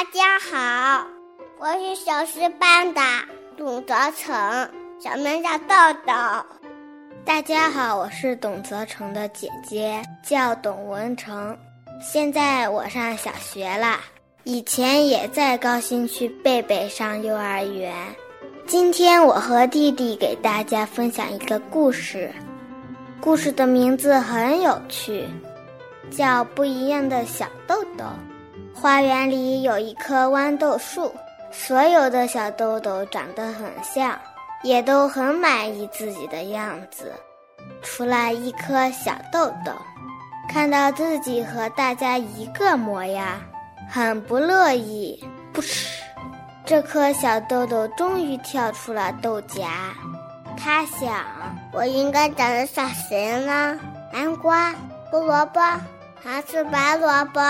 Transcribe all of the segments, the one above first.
大家好，我是小师班的董泽成，小名叫豆豆。大家好，我是董泽成的姐姐，叫董文成。现在我上小学了，以前也在高新区贝贝上幼儿园。今天我和弟弟给大家分享一个故事，故事的名字很有趣，叫《不一样的小豆豆》。花园里有一棵豌豆树，所有的小豆豆长得很像，也都很满意自己的样子，除了一颗小豆豆，看到自己和大家一个模样，很不乐意。不吃，这颗小豆豆终于跳出了豆荚，他想：我应该长得像谁呢？南瓜、胡萝卜还是白萝卜？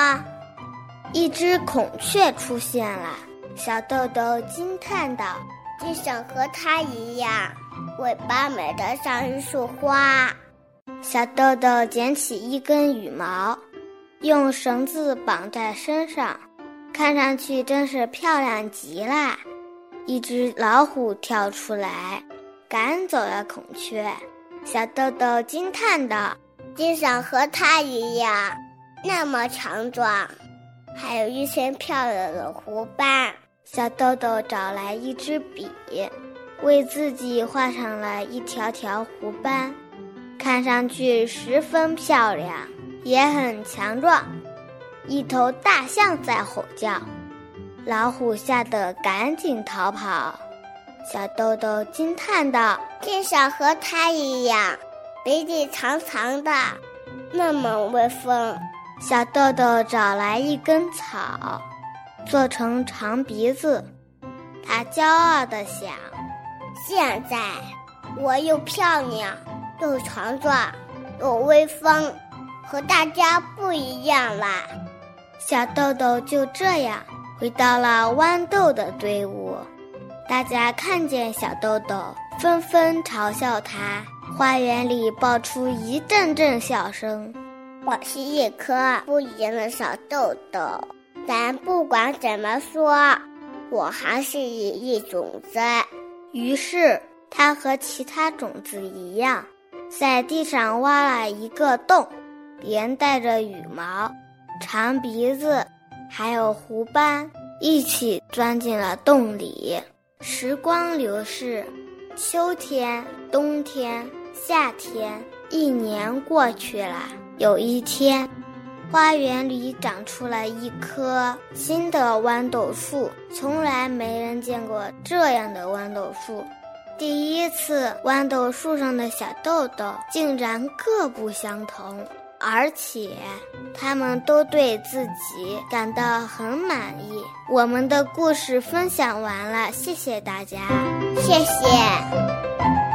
一只孔雀出现了，小豆豆惊叹道：“就想和它一样，尾巴美得像一束花。”小豆豆捡起一根羽毛，用绳子绑在身上，看上去真是漂亮极了。一只老虎跳出来，赶走了孔雀。小豆豆惊叹道：“就想和它一样，那么强壮。”还有一些漂亮的胡斑，小豆豆找来一支笔，为自己画上了一条条胡斑，看上去十分漂亮，也很强壮。一头大象在吼叫，老虎吓得赶紧逃跑。小豆豆惊叹道：“真想和它一样，鼻子长长的，那么威风。”小豆豆找来一根草，做成长鼻子。他骄傲地想：“现在我又漂亮，又强壮，又威风，和大家不一样啦。”小豆豆就这样回到了豌豆的队伍。大家看见小豆豆，纷纷嘲笑他。花园里爆出一阵阵笑声。我是一颗不一样的小豆豆，但不管怎么说，我还是一种子。于是，它和其他种子一样，在地上挖了一个洞，连带着羽毛、长鼻子，还有胡斑，一起钻进了洞里。时光流逝，秋天、冬天、夏天，一年过去了。有一天，花园里长出了一棵新的豌豆树，从来没人见过这样的豌豆树。第一次，豌豆树上的小豆豆竟然各不相同，而且他们都对自己感到很满意。我们的故事分享完了，谢谢大家，谢谢。